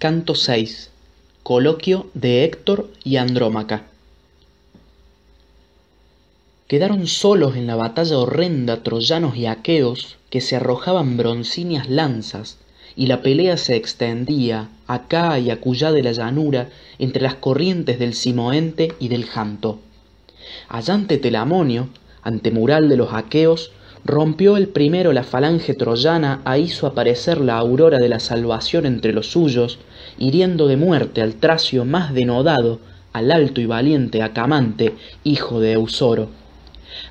Canto VI. Coloquio de Héctor y Andrómaca. Quedaron solos en la batalla horrenda troyanos y aqueos que se arrojaban broncíneas lanzas y la pelea se extendía acá y acullá de la llanura entre las corrientes del Simoente y del Janto. Allá ante Telamonio, antemural de los aqueos, rompió el primero la falange troyana a hizo aparecer la aurora de la salvación entre los suyos hiriendo de muerte al tracio más denodado al alto y valiente acamante hijo de eusoro.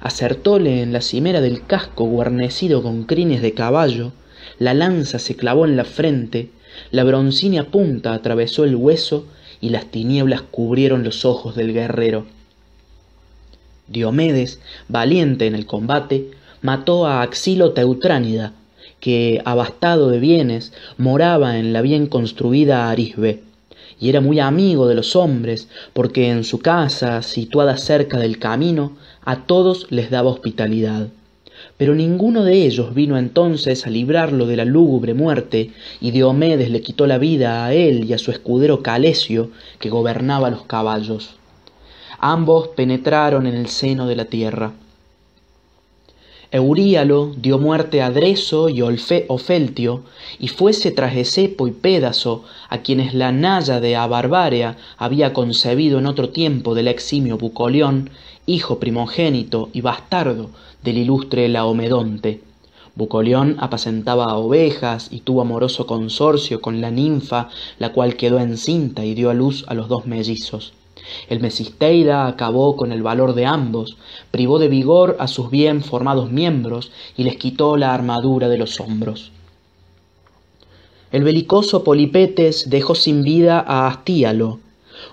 Acertóle en la cimera del casco guarnecido con crines de caballo la lanza se clavó en la frente la broncínea punta atravesó el hueso y las tinieblas cubrieron los ojos del guerrero. Diomedes valiente en el combate mató a Axilo Teutránida, que, abastado de bienes, moraba en la bien construida Arisbe, y era muy amigo de los hombres, porque en su casa, situada cerca del camino, a todos les daba hospitalidad. Pero ninguno de ellos vino entonces a librarlo de la lúgubre muerte, y Diomedes le quitó la vida a él y a su escudero Calesio, que gobernaba los caballos. Ambos penetraron en el seno de la tierra. Euríalo dio muerte a Dreso y Ofeltio, y fuese tras Esepo y Pédaso, a quienes la Naya de Abarbarea había concebido en otro tiempo del eximio Bucolión, hijo primogénito y bastardo del ilustre Laomedonte. Bucolión apacentaba ovejas y tuvo amoroso consorcio con la ninfa, la cual quedó encinta y dio a luz a los dos mellizos. El Mesisteida acabó con el valor de ambos, privó de vigor a sus bien formados miembros y les quitó la armadura de los hombros. El belicoso Polipetes dejó sin vida a Astíalo,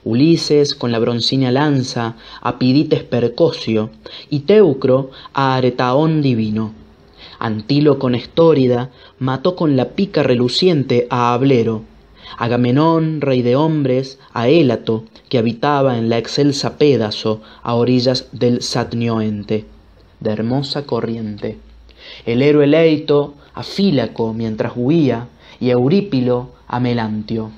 Ulises con la broncínea lanza a Pidites Percocio y Teucro a Aretaón divino. Antilo con Estórida mató con la pica reluciente a Ablero, Agamenón, rey de hombres, a Élato, que habitaba en la excelsa Pédaso, a orillas del Satnioente, de hermosa corriente. El héroe Leito a Fílaco mientras huía, y Eurípilo a Melantio.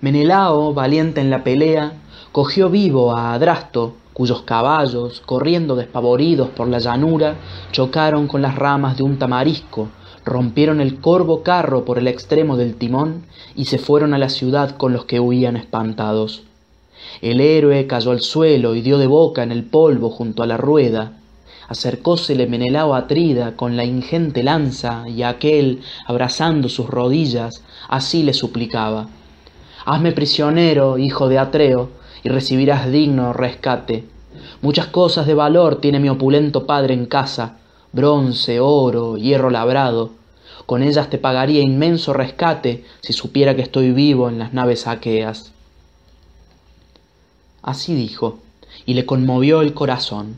Menelao, valiente en la pelea, cogió vivo a Adrasto, cuyos caballos, corriendo despavoridos por la llanura, chocaron con las ramas de un tamarisco, rompieron el corvo carro por el extremo del timón y se fueron a la ciudad con los que huían espantados. El héroe cayó al suelo y dio de boca en el polvo junto a la rueda. Acercósele Menelao Atrida con la ingente lanza y aquel, abrazando sus rodillas, así le suplicaba. Hazme prisionero, hijo de Atreo, y recibirás digno rescate. Muchas cosas de valor tiene mi opulento padre en casa, bronce, oro, hierro labrado. Con ellas te pagaría inmenso rescate si supiera que estoy vivo en las naves aqueas. Así dijo, y le conmovió el corazón.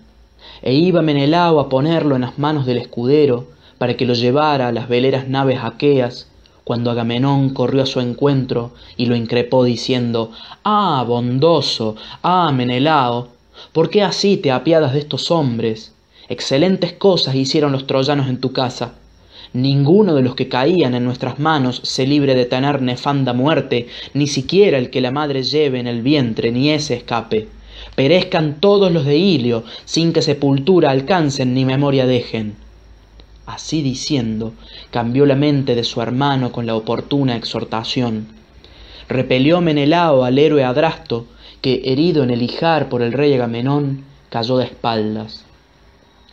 E iba Menelao a ponerlo en las manos del escudero para que lo llevara a las veleras naves aqueas, cuando Agamenón corrió a su encuentro y lo increpó diciendo Ah, bondoso, ah, Menelao, ¿por qué así te apiadas de estos hombres? Excelentes cosas hicieron los troyanos en tu casa. Ninguno de los que caían en nuestras manos se libre de tener nefanda muerte, ni siquiera el que la madre lleve en el vientre, ni ese escape. Perezcan todos los de Ilio, sin que sepultura alcancen ni memoria dejen. Así diciendo, cambió la mente de su hermano con la oportuna exhortación. Repelió Menelao al héroe Adrasto, que, herido en el hijar por el rey Agamenón, cayó de espaldas.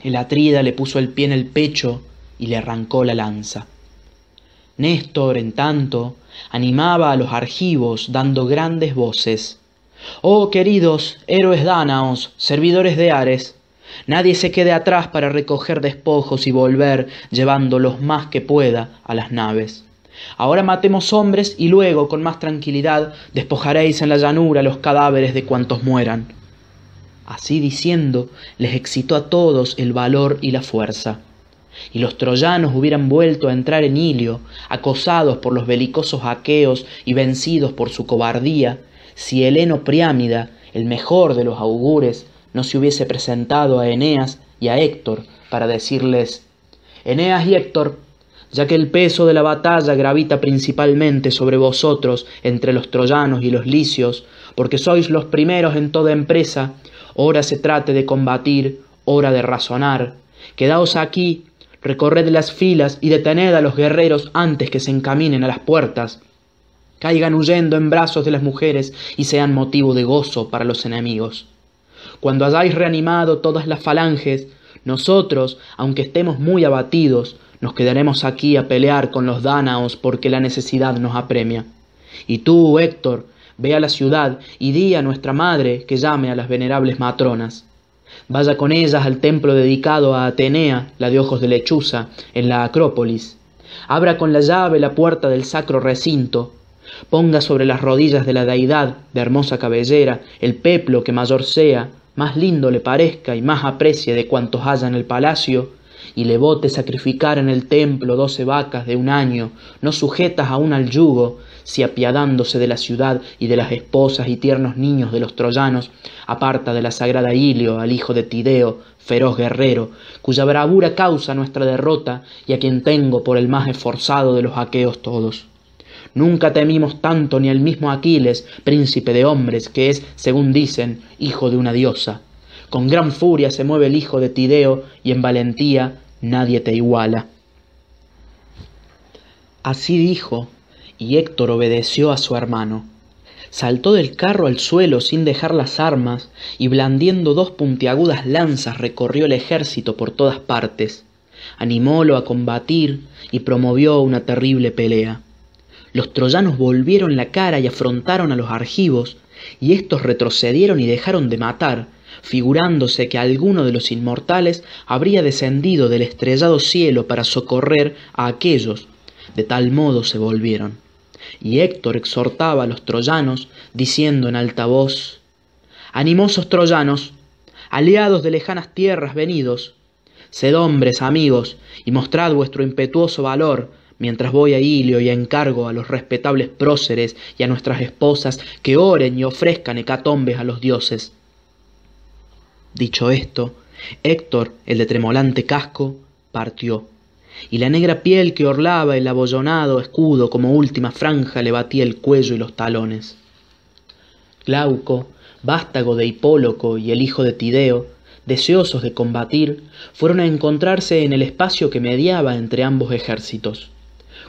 El atrida le puso el pie en el pecho y le arrancó la lanza. Néstor, en tanto, animaba a los argivos dando grandes voces. Oh queridos héroes dánaos, servidores de Ares, nadie se quede atrás para recoger despojos y volver, llevándolos más que pueda a las naves. Ahora matemos hombres y luego, con más tranquilidad, despojaréis en la llanura los cadáveres de cuantos mueran. Así diciendo, les excitó a todos el valor y la fuerza. Y los troyanos hubieran vuelto a entrar en Ilio, acosados por los belicosos aqueos y vencidos por su cobardía, si Heleno Priámida, el mejor de los augures, no se hubiese presentado a Eneas y a Héctor para decirles Eneas y Héctor, ya que el peso de la batalla gravita principalmente sobre vosotros entre los troyanos y los licios, porque sois los primeros en toda empresa, ora se trate de combatir, hora de razonar. Quedaos aquí, recorred las filas y detened a los guerreros antes que se encaminen a las puertas. Caigan huyendo en brazos de las mujeres y sean motivo de gozo para los enemigos. Cuando hayáis reanimado todas las falanges, nosotros, aunque estemos muy abatidos, nos quedaremos aquí a pelear con los dánaos porque la necesidad nos apremia. Y tú, Héctor, ve a la ciudad y di a nuestra madre que llame a las venerables matronas. Vaya con ellas al templo dedicado a Atenea, la de ojos de lechuza, en la Acrópolis. Abra con la llave la puerta del sacro recinto. Ponga sobre las rodillas de la deidad, de hermosa cabellera, el peplo que mayor sea, más lindo le parezca y más aprecie de cuantos haya en el palacio, y le vote sacrificar en el templo doce vacas de un año, no sujetas aún al yugo, si apiadándose de la ciudad y de las esposas y tiernos niños de los troyanos, aparta de la sagrada Ilio al hijo de Tideo, feroz guerrero, cuya bravura causa nuestra derrota y a quien tengo por el más esforzado de los aqueos todos. Nunca temimos tanto ni al mismo Aquiles, príncipe de hombres, que es, según dicen, hijo de una diosa. Con gran furia se mueve el hijo de Tideo y en valentía nadie te iguala. Así dijo, y Héctor obedeció a su hermano. Saltó del carro al suelo sin dejar las armas y blandiendo dos puntiagudas lanzas recorrió el ejército por todas partes. Animólo a combatir y promovió una terrible pelea. Los troyanos volvieron la cara y afrontaron a los argivos, y éstos retrocedieron y dejaron de matar, figurándose que alguno de los inmortales habría descendido del estrellado cielo para socorrer a aquellos, de tal modo se volvieron. Y Héctor exhortaba a los troyanos, diciendo en alta voz, Animosos troyanos, aliados de lejanas tierras venidos, sed hombres amigos, y mostrad vuestro impetuoso valor, mientras voy a Ilio y encargo a los respetables próceres y a nuestras esposas que oren y ofrezcan hecatombes a los dioses. Dicho esto, Héctor, el de tremolante casco, partió, y la negra piel que orlaba el abollonado escudo como última franja le batía el cuello y los talones. Glauco, vástago de Hipóloco y el hijo de Tideo, deseosos de combatir, fueron a encontrarse en el espacio que mediaba entre ambos ejércitos.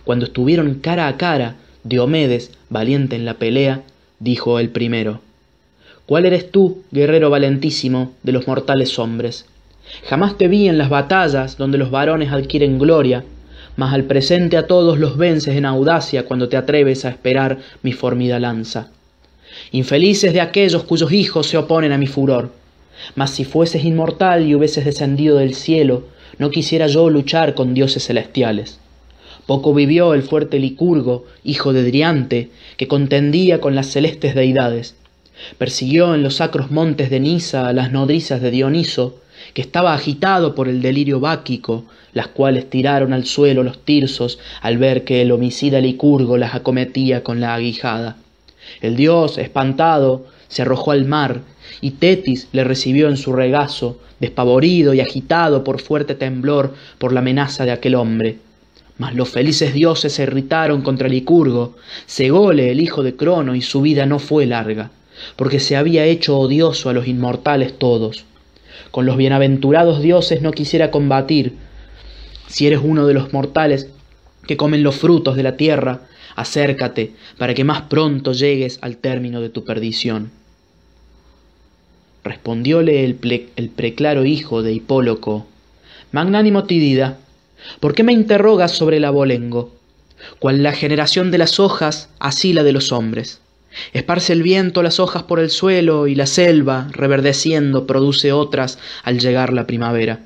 Cuando estuvieron cara a cara, Diomedes, valiente en la pelea, dijo el primero, ¿Cuál eres tú, guerrero valentísimo de los mortales hombres? Jamás te vi en las batallas donde los varones adquieren gloria, mas al presente a todos los vences en audacia cuando te atreves a esperar mi formida lanza. Infelices de aquellos cuyos hijos se oponen a mi furor. Mas si fueses inmortal y hubieses descendido del cielo, no quisiera yo luchar con dioses celestiales. Poco vivió el fuerte Licurgo, hijo de Driante, que contendía con las celestes deidades, persiguió en los sacros montes de Nisa a las nodrizas de Dioniso, que estaba agitado por el delirio báquico, las cuales tiraron al suelo los tirsos al ver que el homicida Licurgo las acometía con la aguijada. El dios, espantado, se arrojó al mar, y Tetis le recibió en su regazo, despavorido y agitado por fuerte temblor por la amenaza de aquel hombre. Mas los felices dioses se irritaron contra Licurgo, cególe el hijo de Crono y su vida no fue larga porque se había hecho odioso a los inmortales todos. Con los bienaventurados dioses no quisiera combatir. Si eres uno de los mortales que comen los frutos de la tierra, acércate para que más pronto llegues al término de tu perdición. Respondióle el, el preclaro hijo de Hipóloco, Magnánimo Tidida, ¿por qué me interrogas sobre el abolengo? Cual la generación de las hojas, así la de los hombres. Esparce el viento las hojas por el suelo y la selva, reverdeciendo, produce otras al llegar la primavera.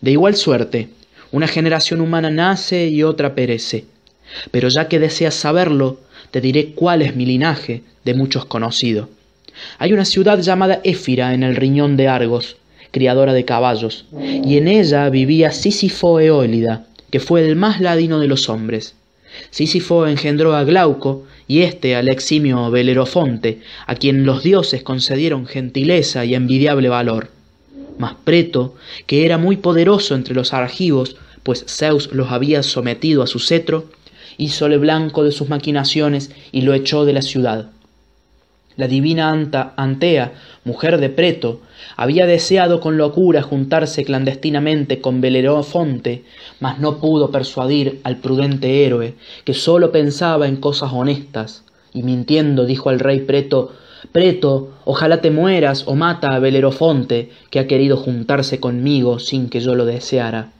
De igual suerte, una generación humana nace y otra perece. Pero ya que deseas saberlo, te diré cuál es mi linaje, de muchos conocido. Hay una ciudad llamada Éfira en el riñón de Argos, criadora de caballos, y en ella vivía Sísifo Eólida, que fue el más ladino de los hombres. Sísifo engendró a Glauco, y éste al eximio Belerofonte, a quien los dioses concedieron gentileza y envidiable valor. Mas Preto, que era muy poderoso entre los argivos, pues Zeus los había sometido a su cetro, hízole blanco de sus maquinaciones y lo echó de la ciudad. La divina Anta, Antea, mujer de Preto, había deseado con locura juntarse clandestinamente con Belerofonte, mas no pudo persuadir al prudente héroe, que sólo pensaba en cosas honestas, y mintiendo dijo al rey Preto Preto, ojalá te mueras o mata a Belerofonte, que ha querido juntarse conmigo sin que yo lo deseara.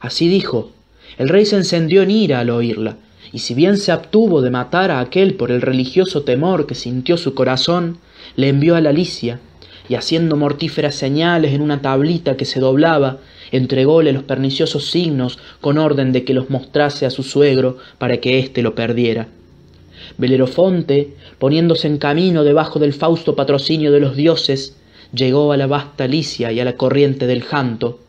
Así dijo. El rey se encendió en ira al oírla, y si bien se abtuvo de matar a aquel por el religioso temor que sintió su corazón, le envió a la Licia, y haciendo mortíferas señales en una tablita que se doblaba, entrególe los perniciosos signos con orden de que los mostrase a su suegro para que éste lo perdiera. Belerofonte, poniéndose en camino debajo del fausto patrocinio de los dioses, llegó a la vasta Licia y a la corriente del Janto.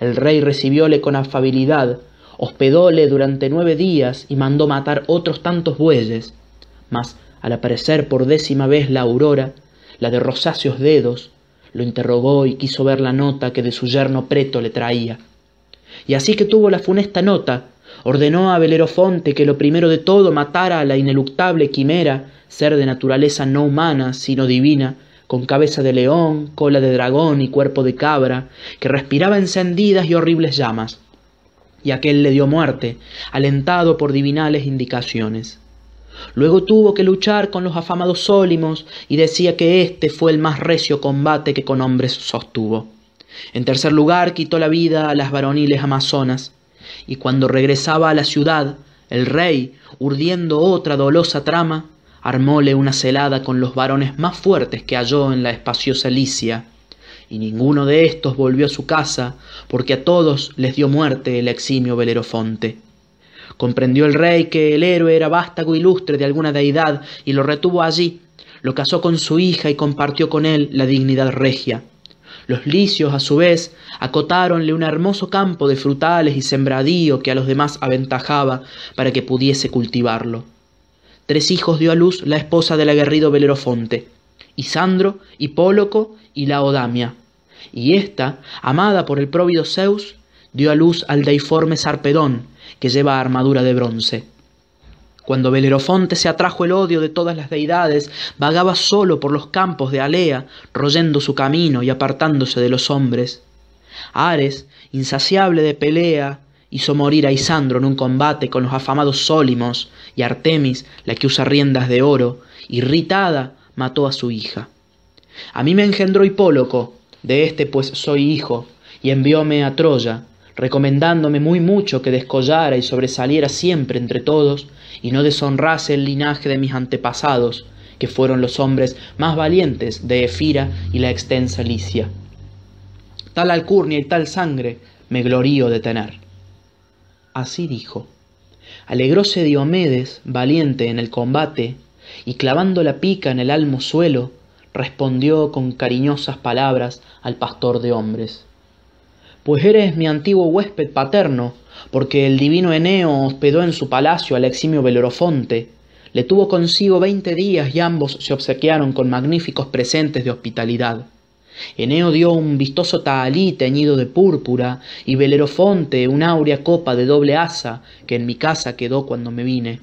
El rey recibióle con afabilidad, hospedóle durante nueve días y mandó matar otros tantos bueyes. Mas, al aparecer por décima vez la aurora, la de rosáceos dedos, lo interrogó y quiso ver la nota que de su yerno preto le traía. Y así que tuvo la funesta nota, ordenó a Belerofonte que lo primero de todo matara a la ineluctable quimera, ser de naturaleza no humana, sino divina, con cabeza de león, cola de dragón y cuerpo de cabra, que respiraba encendidas y horribles llamas y aquel le dio muerte, alentado por divinales indicaciones. Luego tuvo que luchar con los afamados Sólimos y decía que este fue el más recio combate que con hombres sostuvo. En tercer lugar quitó la vida a las varoniles amazonas, y cuando regresaba a la ciudad, el rey, urdiendo otra dolosa trama, armóle una celada con los varones más fuertes que halló en la espaciosa Licia, y ninguno de éstos volvió a su casa, porque a todos les dio muerte el eximio Belerofonte. Comprendió el rey que el héroe era vástago ilustre de alguna deidad, y lo retuvo allí, lo casó con su hija y compartió con él la dignidad regia. Los licios, a su vez, acotáronle un hermoso campo de frutales y sembradío que a los demás aventajaba para que pudiese cultivarlo. Tres hijos dio a luz la esposa del aguerrido Belerofonte, Isandro, Hipóloco y Laodamia, y ésta, amada por el próvido Zeus, dio a luz al deiforme Sarpedón, que lleva armadura de bronce. Cuando Belerofonte se atrajo el odio de todas las deidades, vagaba solo por los campos de Alea, royendo su camino y apartándose de los hombres. Ares, insaciable de pelea, hizo morir a Isandro en un combate con los afamados Sólimos, y Artemis, la que usa riendas de oro, irritada, mató a su hija. A mí me engendró Hipóloco, de éste pues soy hijo, y envióme a Troya, recomendándome muy mucho que descollara y sobresaliera siempre entre todos, y no deshonrase el linaje de mis antepasados, que fueron los hombres más valientes de Efira y la extensa Licia. Tal alcurnia y tal sangre me glorío de tener. Así dijo. Alegróse Diomedes, valiente en el combate, y clavando la pica en el almo suelo, respondió con cariñosas palabras al pastor de hombres. Pues eres mi antiguo huésped paterno, porque el divino Eneo hospedó en su palacio al eximio Belerofonte, le tuvo consigo veinte días y ambos se obsequiaron con magníficos presentes de hospitalidad. Eneo dio un vistoso tahalí teñido de púrpura y Belerofonte una áurea copa de doble asa que en mi casa quedó cuando me vine.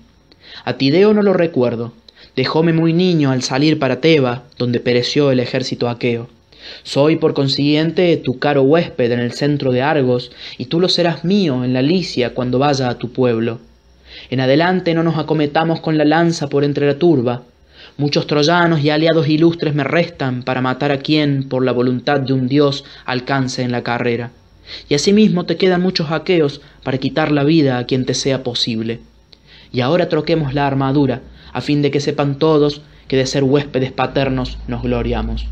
A Tideo no lo recuerdo, dejóme muy niño al salir para Teba, donde pereció el ejército aqueo. Soy por consiguiente tu caro huésped en el centro de Argos, y tú lo serás mío en la Licia cuando vaya a tu pueblo. En adelante no nos acometamos con la lanza por entre la turba. Muchos troyanos y aliados ilustres me restan para matar a quien, por la voluntad de un dios, alcance en la carrera. Y asimismo te quedan muchos aqueos para quitar la vida a quien te sea posible. Y ahora troquemos la armadura, a fin de que sepan todos que de ser huéspedes paternos nos gloriamos.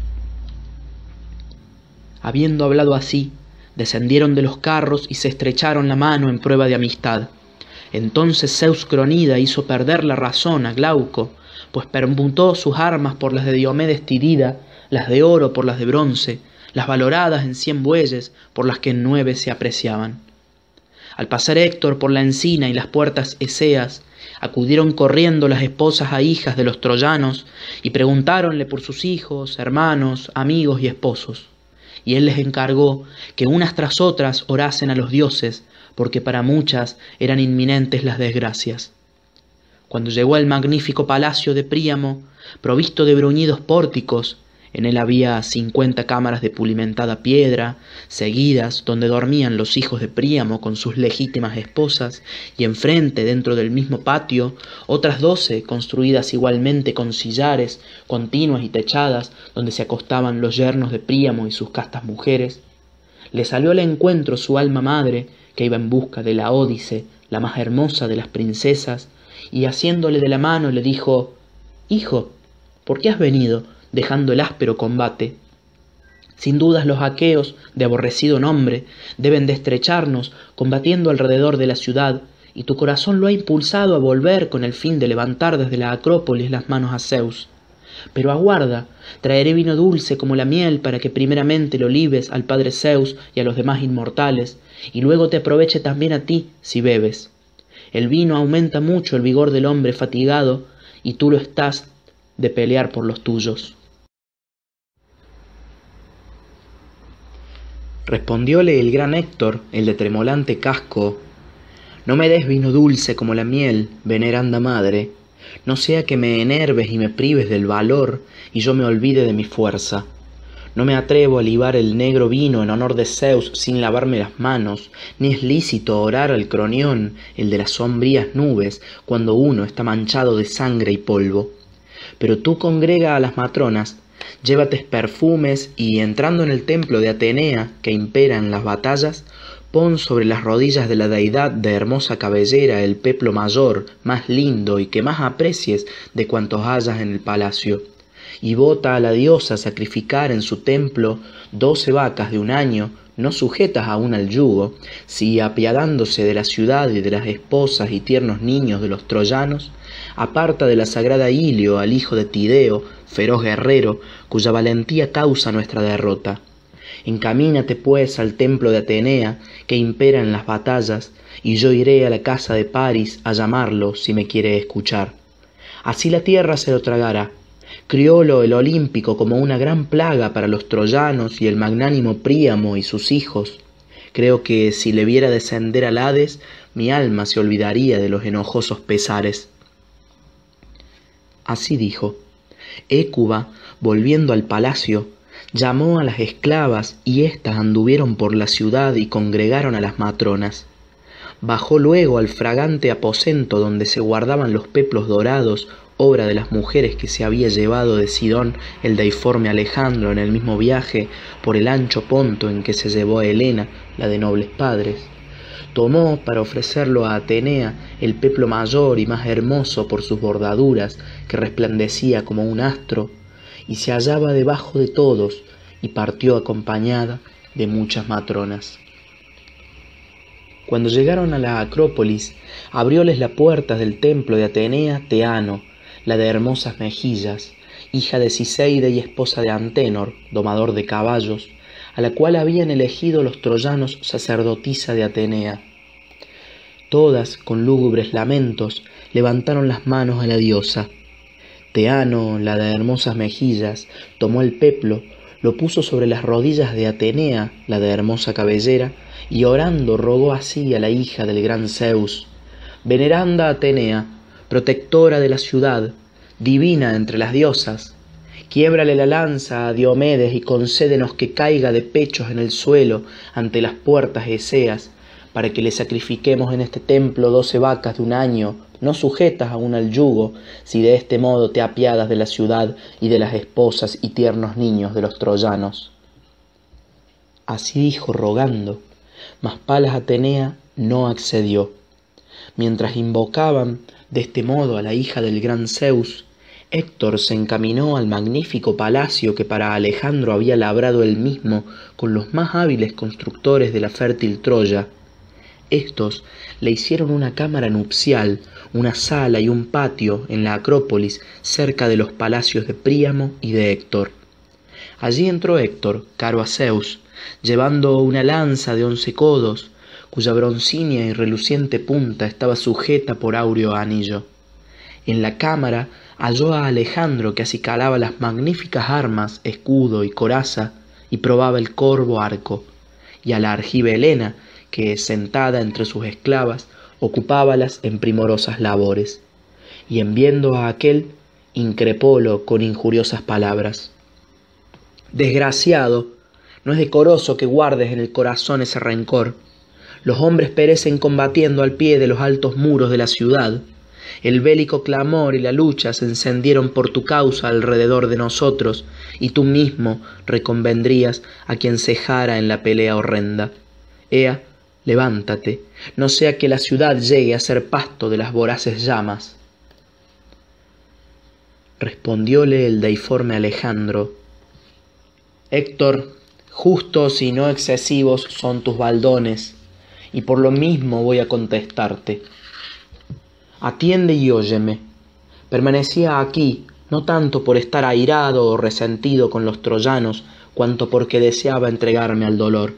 Habiendo hablado así, descendieron de los carros y se estrecharon la mano en prueba de amistad. Entonces Zeus Cronida hizo perder la razón a Glauco, pues permutó sus armas por las de Diomedes Tidida, las de oro por las de bronce, las valoradas en cien bueyes por las que en nueve se apreciaban. Al pasar Héctor por la encina y las puertas eseas, acudieron corriendo las esposas a hijas de los troyanos y preguntáronle por sus hijos, hermanos, amigos y esposos. Y él les encargó que unas tras otras orasen a los dioses porque para muchas eran inminentes las desgracias. Cuando llegó al magnífico palacio de Príamo, provisto de bruñidos pórticos, en él había cincuenta cámaras de pulimentada piedra, seguidas, donde dormían los hijos de Príamo con sus legítimas esposas, y enfrente, dentro del mismo patio, otras doce, construidas igualmente con sillares, continuas y techadas, donde se acostaban los yernos de Príamo y sus castas mujeres. Le salió al encuentro su alma madre, que iba en busca de la Ódice, la más hermosa de las princesas, y haciéndole de la mano le dijo Hijo, ¿por qué has venido? Dejando el áspero combate. Sin dudas los aqueos, de aborrecido nombre, deben de estrecharnos, combatiendo alrededor de la ciudad, y tu corazón lo ha impulsado a volver con el fin de levantar desde la Acrópolis las manos a Zeus. Pero aguarda, traeré vino dulce como la miel para que primeramente lo libes al padre Zeus y a los demás inmortales, y luego te aproveche también a ti si bebes. El vino aumenta mucho el vigor del hombre fatigado, y tú lo estás de pelear por los tuyos. Respondióle el gran Héctor, el de tremolante casco, No me des vino dulce como la miel, veneranda madre, no sea que me enerves y me prives del valor y yo me olvide de mi fuerza. No me atrevo a libar el negro vino en honor de Zeus sin lavarme las manos, ni es lícito orar al cronión, el de las sombrías nubes, cuando uno está manchado de sangre y polvo. Pero tú congrega a las matronas llévate perfumes y entrando en el templo de Atenea que impera en las batallas, pon sobre las rodillas de la deidad de hermosa cabellera el peplo mayor, más lindo y que más aprecies de cuantos hayas en el palacio, y vota a la diosa sacrificar en su templo doce vacas de un año, no sujetas aún al yugo, si apiadándose de la ciudad y de las esposas y tiernos niños de los troyanos, aparta de la sagrada Ilio al hijo de Tideo, feroz guerrero, cuya valentía causa nuestra derrota. Encamínate pues al templo de Atenea, que impera en las batallas, y yo iré a la casa de Paris a llamarlo si me quiere escuchar. Así la tierra se lo tragará. Criólo el olímpico como una gran plaga para los troyanos y el magnánimo Príamo y sus hijos. Creo que si le viera descender al Hades, mi alma se olvidaría de los enojosos pesares. Así dijo. Écuba, volviendo al palacio, llamó a las esclavas y éstas anduvieron por la ciudad y congregaron a las matronas. Bajó luego al fragante aposento donde se guardaban los peplos dorados, obra de las mujeres que se había llevado de Sidón el deiforme Alejandro en el mismo viaje por el ancho ponto en que se llevó a Helena, la de nobles padres tomó para ofrecerlo a Atenea el peplo mayor y más hermoso por sus bordaduras, que resplandecía como un astro, y se hallaba debajo de todos, y partió acompañada de muchas matronas. Cuando llegaron a la Acrópolis, abrióles la puerta del templo de Atenea Teano, la de hermosas mejillas, hija de Ciseide y esposa de Antenor, domador de caballos, a la cual habían elegido los troyanos sacerdotisa de Atenea. Todas, con lúgubres lamentos, levantaron las manos a la diosa. Teano, la de hermosas mejillas, tomó el peplo, lo puso sobre las rodillas de Atenea, la de hermosa cabellera, y orando rogó así a la hija del gran Zeus, Veneranda Atenea, protectora de la ciudad, divina entre las diosas, Quiébrale la lanza a Diomedes y concédenos que caiga de pechos en el suelo ante las puertas eseas, para que le sacrifiquemos en este templo doce vacas de un año, no sujetas aún al yugo, si de este modo te apiadas de la ciudad y de las esposas y tiernos niños de los troyanos. Así dijo rogando, mas Palas Atenea no accedió. Mientras invocaban de este modo a la hija del gran Zeus, Héctor se encaminó al magnífico palacio que para Alejandro había labrado él mismo con los más hábiles constructores de la fértil Troya. Estos le hicieron una cámara nupcial, una sala y un patio en la Acrópolis cerca de los palacios de Príamo y de Héctor. Allí entró Héctor, caro a Zeus, llevando una lanza de once codos, cuya broncínea y reluciente punta estaba sujeta por áureo anillo. En la cámara halló a Alejandro que acicalaba las magníficas armas, escudo y coraza, y probaba el corvo arco, y a la argiva Helena, que, sentada entre sus esclavas, ocupábalas en primorosas labores, y en viendo a aquel, increpólo con injuriosas palabras. Desgraciado, no es decoroso que guardes en el corazón ese rencor. Los hombres perecen combatiendo al pie de los altos muros de la ciudad. El bélico clamor y la lucha se encendieron por tu causa alrededor de nosotros, y tú mismo reconvendrías a quien cejara en la pelea horrenda. Ea, levántate, no sea que la ciudad llegue a ser pasto de las voraces llamas. Respondióle el deiforme Alejandro, Héctor, justos y no excesivos son tus baldones, y por lo mismo voy a contestarte. Atiende y óyeme. Permanecía aquí, no tanto por estar airado o resentido con los troyanos, cuanto porque deseaba entregarme al dolor.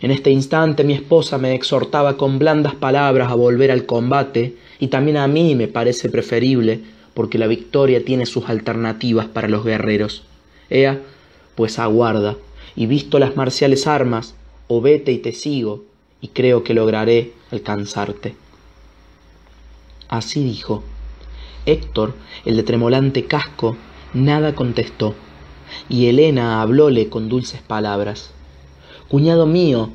En este instante mi esposa me exhortaba con blandas palabras a volver al combate, y también a mí me parece preferible, porque la victoria tiene sus alternativas para los guerreros. Ea, pues aguarda, y visto las marciales armas, o vete y te sigo, y creo que lograré alcanzarte. Así dijo. Héctor, el de tremolante casco, nada contestó, y Helena hablóle con dulces palabras. Cuñado mío,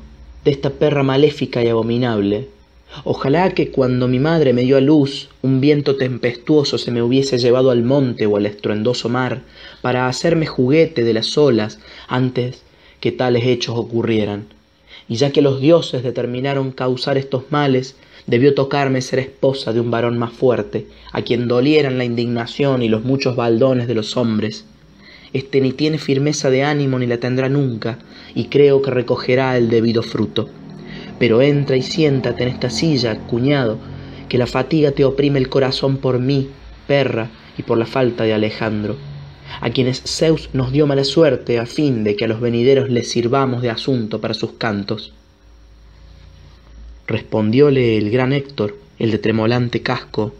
de esta perra maléfica y abominable, ojalá que cuando mi madre me dio a luz un viento tempestuoso se me hubiese llevado al monte o al estruendoso mar para hacerme juguete de las olas antes que tales hechos ocurrieran. Y ya que los dioses determinaron causar estos males, debió tocarme ser esposa de un varón más fuerte, a quien dolieran la indignación y los muchos baldones de los hombres. Este ni tiene firmeza de ánimo ni la tendrá nunca, y creo que recogerá el debido fruto. Pero entra y siéntate en esta silla, cuñado, que la fatiga te oprime el corazón por mí, perra, y por la falta de Alejandro a quienes Zeus nos dio mala suerte a fin de que a los venideros les sirvamos de asunto para sus cantos. Respondióle el gran Héctor, el de tremolante casco,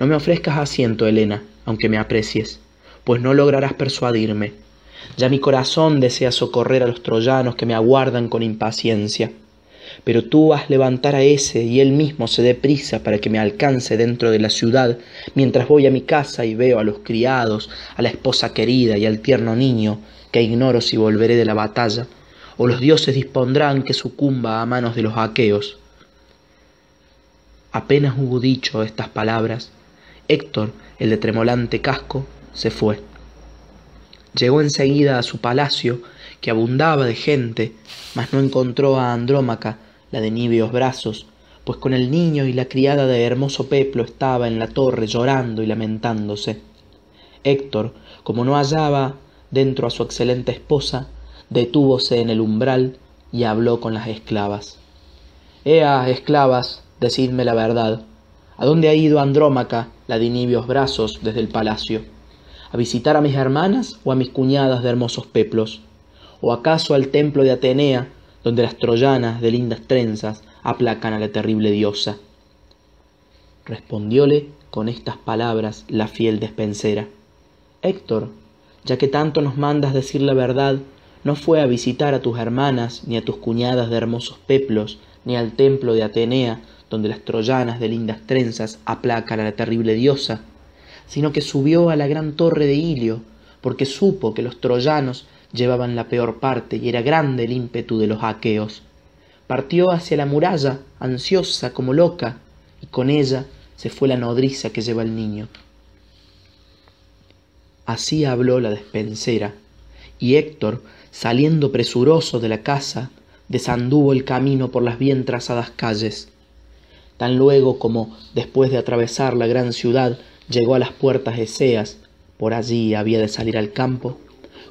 No me ofrezcas asiento, Helena, aunque me aprecies, pues no lograrás persuadirme. Ya mi corazón desea socorrer a los troyanos que me aguardan con impaciencia. Pero tú haz levantar a ese y él mismo se dé prisa para que me alcance dentro de la ciudad, mientras voy a mi casa y veo a los criados, a la esposa querida y al tierno niño, que ignoro si volveré de la batalla, o los dioses dispondrán que sucumba a manos de los aqueos. Apenas hubo dicho estas palabras, Héctor, el de tremolante casco, se fue. Llegó enseguida a su palacio, que abundaba de gente, mas no encontró a Andrómaca, la de níveos brazos, pues con el niño y la criada de hermoso peplo estaba en la torre llorando y lamentándose. Héctor, como no hallaba dentro a su excelente esposa, detúvose en el umbral y habló con las esclavas. Ea, esclavas, decidme la verdad. ¿A dónde ha ido Andrómaca, la de niveos brazos, desde el palacio? ¿A visitar a mis hermanas o a mis cuñadas de hermosos peplos? ¿O acaso al templo de Atenea, donde las troyanas de lindas trenzas aplacan a la terrible diosa. Respondióle con estas palabras la fiel despensera. Héctor, ya que tanto nos mandas decir la verdad, no fue a visitar a tus hermanas, ni a tus cuñadas de hermosos peplos, ni al templo de Atenea, donde las troyanas de lindas trenzas aplacan a la terrible diosa, sino que subió a la gran torre de Ilio, porque supo que los troyanos llevaban la peor parte y era grande el ímpetu de los aqueos. Partió hacia la muralla, ansiosa como loca, y con ella se fue la nodriza que lleva el niño. Así habló la despensera, y Héctor, saliendo presuroso de la casa, desanduvo el camino por las bien trazadas calles. Tan luego como, después de atravesar la gran ciudad, llegó a las puertas eseas, por allí había de salir al campo,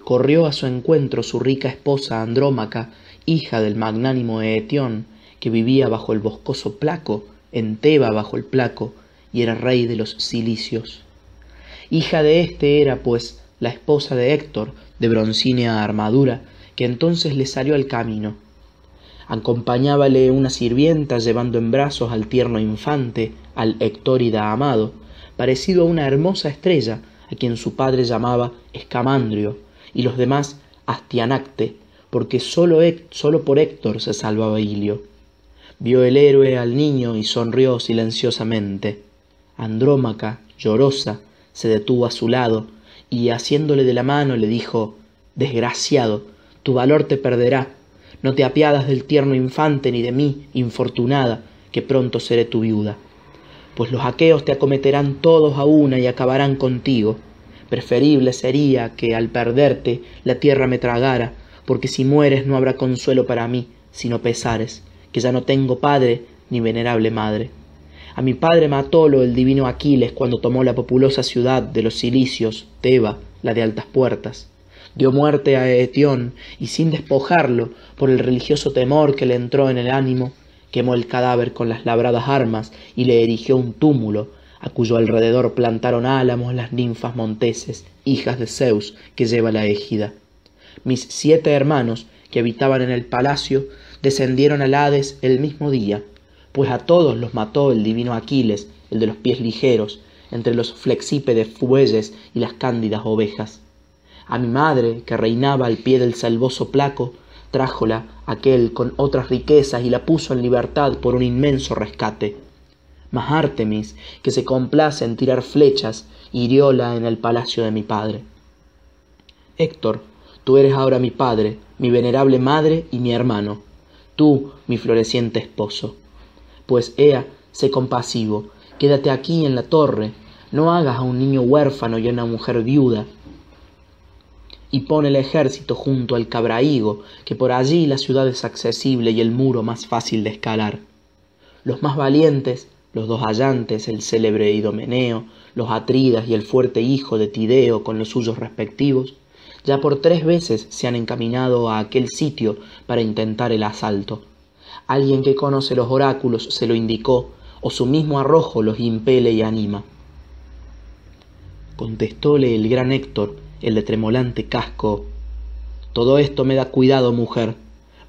corrió a su encuentro su rica esposa Andrómaca, hija del magnánimo Eetión, que vivía bajo el boscoso Placo, en Teba bajo el Placo, y era rey de los cilicios. Hija de éste era, pues, la esposa de Héctor, de broncínea armadura, que entonces le salió al camino. Acompañábale una sirvienta llevando en brazos al tierno infante, al Hectórida amado, parecido a una hermosa estrella, a quien su padre llamaba Escamandrio, y los demás Astianacte, porque solo, por Héctor se salvaba Ilio. vio el héroe al niño y sonrió silenciosamente. Andrómaca, llorosa, se detuvo a su lado y haciéndole de la mano le dijo Desgraciado, tu valor te perderá. No te apiadas del tierno infante ni de mí, infortunada, que pronto seré tu viuda. Pues los aqueos te acometerán todos a una y acabarán contigo. Preferible sería que al perderte la tierra me tragara, porque si mueres no habrá consuelo para mí, sino pesares, que ya no tengo padre ni venerable madre. A mi padre matólo el divino Aquiles cuando tomó la populosa ciudad de los cilicios, Teba, la de altas puertas. Dio muerte a Etión y sin despojarlo, por el religioso temor que le entró en el ánimo, quemó el cadáver con las labradas armas y le erigió un túmulo, a cuyo alrededor plantaron álamos las ninfas monteses, hijas de Zeus, que lleva la égida. Mis siete hermanos, que habitaban en el palacio, descendieron al Hades el mismo día, pues a todos los mató el divino Aquiles, el de los pies ligeros, entre los flexípedes fuelles y las cándidas ovejas. A mi madre, que reinaba al pie del salvoso placo, trájola aquel con otras riquezas y la puso en libertad por un inmenso rescate. Mas Artemis, que se complace en tirar flechas, hirióla en el palacio de mi padre. Héctor, tú eres ahora mi padre, mi venerable madre y mi hermano, tú mi floreciente esposo pues ea sé compasivo. Quédate aquí en la torre. No hagas a un niño huérfano y a una mujer viuda. Y pon el ejército junto al cabrahigo que por allí la ciudad es accesible y el muro más fácil de escalar. Los más valientes los dos allantes el célebre idomeneo los atridas y el fuerte hijo de tideo con los suyos respectivos ya por tres veces se han encaminado a aquel sitio para intentar el asalto alguien que conoce los oráculos se lo indicó, o su mismo arrojo los impele y anima. Contestóle el gran Héctor, el de tremolante casco, Todo esto me da cuidado, mujer,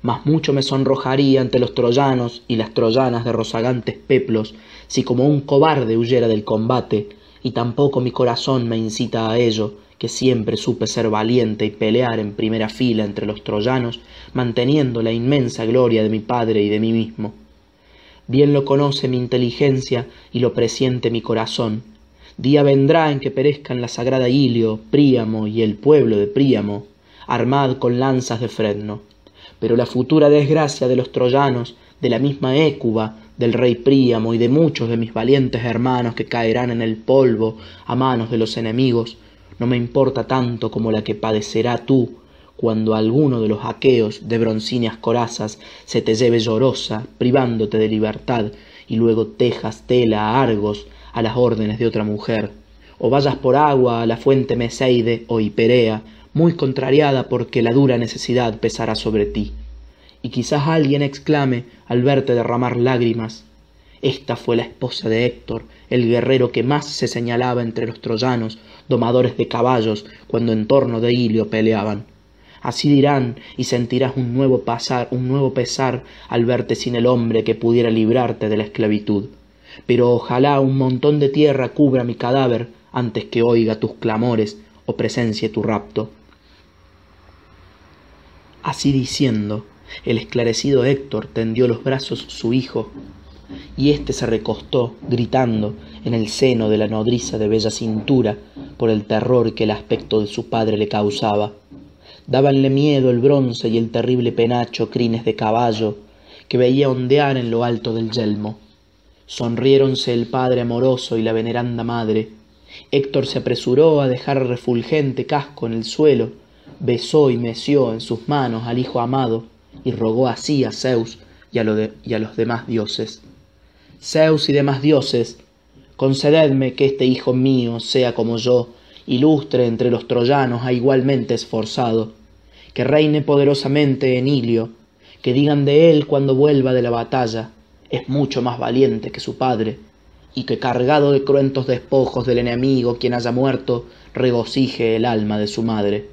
mas mucho me sonrojaría ante los troyanos y las troyanas de rozagantes peplos, si como un cobarde huyera del combate, y tampoco mi corazón me incita a ello, que siempre supe ser valiente y pelear en primera fila entre los troyanos, manteniendo la inmensa gloria de mi padre y de mí mismo. Bien lo conoce mi inteligencia y lo presiente mi corazón. Día vendrá en que perezcan la sagrada Ilio, Príamo y el pueblo de Príamo, armad con lanzas de fresno. Pero la futura desgracia de los troyanos, de la misma Écuba, del rey Príamo y de muchos de mis valientes hermanos que caerán en el polvo a manos de los enemigos, no me importa tanto como la que padecerá tú cuando alguno de los aqueos de broncíneas corazas se te lleve llorosa, privándote de libertad, y luego tejas tela a Argos a las órdenes de otra mujer, o vayas por agua a la fuente Meseide o Hiperea, muy contrariada porque la dura necesidad pesará sobre ti. Y quizás alguien exclame al verte derramar lágrimas, esta fue la esposa de Héctor, el guerrero que más se señalaba entre los troyanos, domadores de caballos, cuando en torno de Ilio peleaban. Así dirán, y sentirás un nuevo pasar, un nuevo pesar al verte sin el hombre que pudiera librarte de la esclavitud. Pero ojalá un montón de tierra cubra mi cadáver antes que oiga tus clamores o presencie tu rapto. Así diciendo, el esclarecido Héctor tendió los brazos su hijo y éste se recostó, gritando, en el seno de la nodriza de bella cintura, por el terror que el aspecto de su padre le causaba. Dábanle miedo el bronce y el terrible penacho crines de caballo, que veía ondear en lo alto del yelmo. Sonriéronse el padre amoroso y la veneranda madre. Héctor se apresuró a dejar refulgente casco en el suelo, besó y meció en sus manos al hijo amado, y rogó así a Zeus y a, y a los demás dioses. Zeus y demás dioses, concededme que este hijo mío sea como yo, ilustre entre los troyanos a igualmente esforzado, que reine poderosamente en Ilio, que digan de él cuando vuelva de la batalla, es mucho más valiente que su padre, y que cargado de cruentos despojos del enemigo quien haya muerto, regocije el alma de su madre.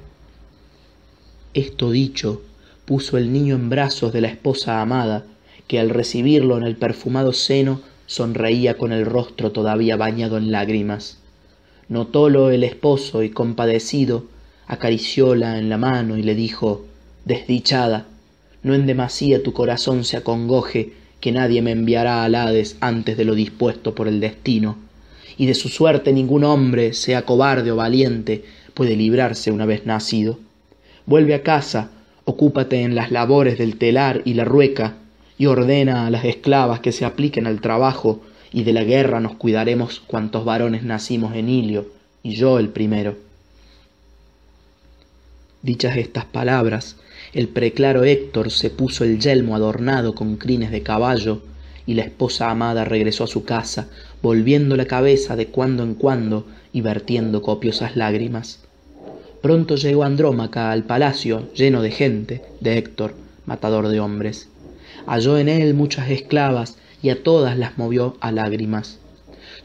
Esto dicho, puso el niño en brazos de la esposa amada, que al recibirlo en el perfumado seno sonreía con el rostro todavía bañado en lágrimas. Notólo el esposo y compadecido acaricióla en la mano y le dijo Desdichada, no en demasía tu corazón se acongoje que nadie me enviará al Hades antes de lo dispuesto por el destino, y de su suerte ningún hombre, sea cobarde o valiente, puede librarse una vez nacido. Vuelve a casa, ocúpate en las labores del telar y la rueca, y ordena a las esclavas que se apliquen al trabajo, y de la guerra nos cuidaremos cuantos varones nacimos en Ilio, y yo el primero. Dichas estas palabras, el preclaro Héctor se puso el yelmo adornado con crines de caballo, y la esposa amada regresó a su casa, volviendo la cabeza de cuando en cuando y vertiendo copiosas lágrimas. Pronto llegó Andrómaca al palacio lleno de gente, de Héctor, matador de hombres. Halló en él muchas esclavas y a todas las movió a lágrimas.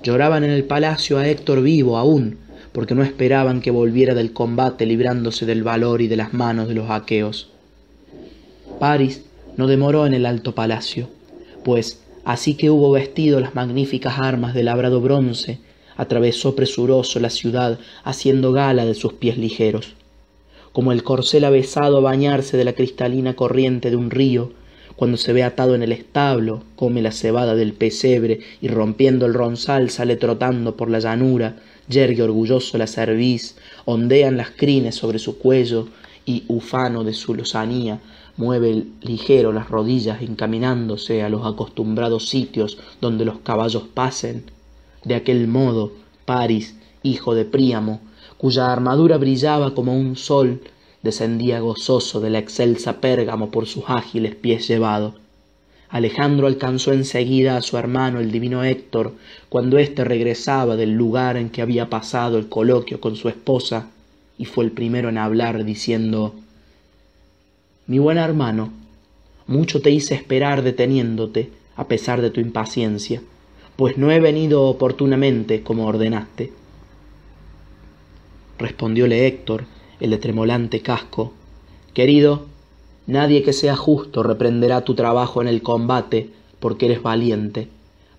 Lloraban en el palacio a Héctor vivo aún, porque no esperaban que volviera del combate librándose del valor y de las manos de los aqueos. Paris no demoró en el alto palacio, pues así que hubo vestido las magníficas armas de labrado bronce, atravesó presuroso la ciudad haciendo gala de sus pies ligeros. Como el corcel avesado a bañarse de la cristalina corriente de un río, cuando se ve atado en el establo, come la cebada del pesebre y rompiendo el ronzal sale trotando por la llanura, yergue orgulloso la cerviz, ondean las crines sobre su cuello y, ufano de su lozanía, mueve ligero las rodillas encaminándose a los acostumbrados sitios donde los caballos pasen. De aquel modo, Paris, hijo de Príamo, cuya armadura brillaba como un sol, descendía gozoso de la excelsa Pérgamo por sus ágiles pies llevado. Alejandro alcanzó enseguida a su hermano el divino Héctor, cuando éste regresaba del lugar en que había pasado el coloquio con su esposa, y fue el primero en hablar, diciendo Mi buen hermano, mucho te hice esperar deteniéndote, a pesar de tu impaciencia, pues no he venido oportunamente como ordenaste. Respondióle Héctor, el de tremolante casco Querido, nadie que sea justo reprenderá tu trabajo en el combate, porque eres valiente.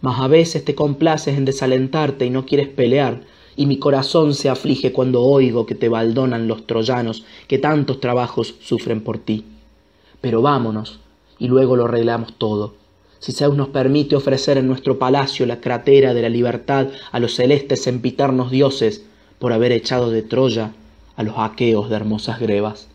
Mas a veces te complaces en desalentarte y no quieres pelear, y mi corazón se aflige cuando oigo que te baldonan los troyanos que tantos trabajos sufren por ti. Pero vámonos, y luego lo arreglamos todo. Si Zeus nos permite ofrecer en nuestro palacio la cratera de la libertad a los celestes sempiternos dioses por haber echado de Troya a los aqueos de hermosas grebas.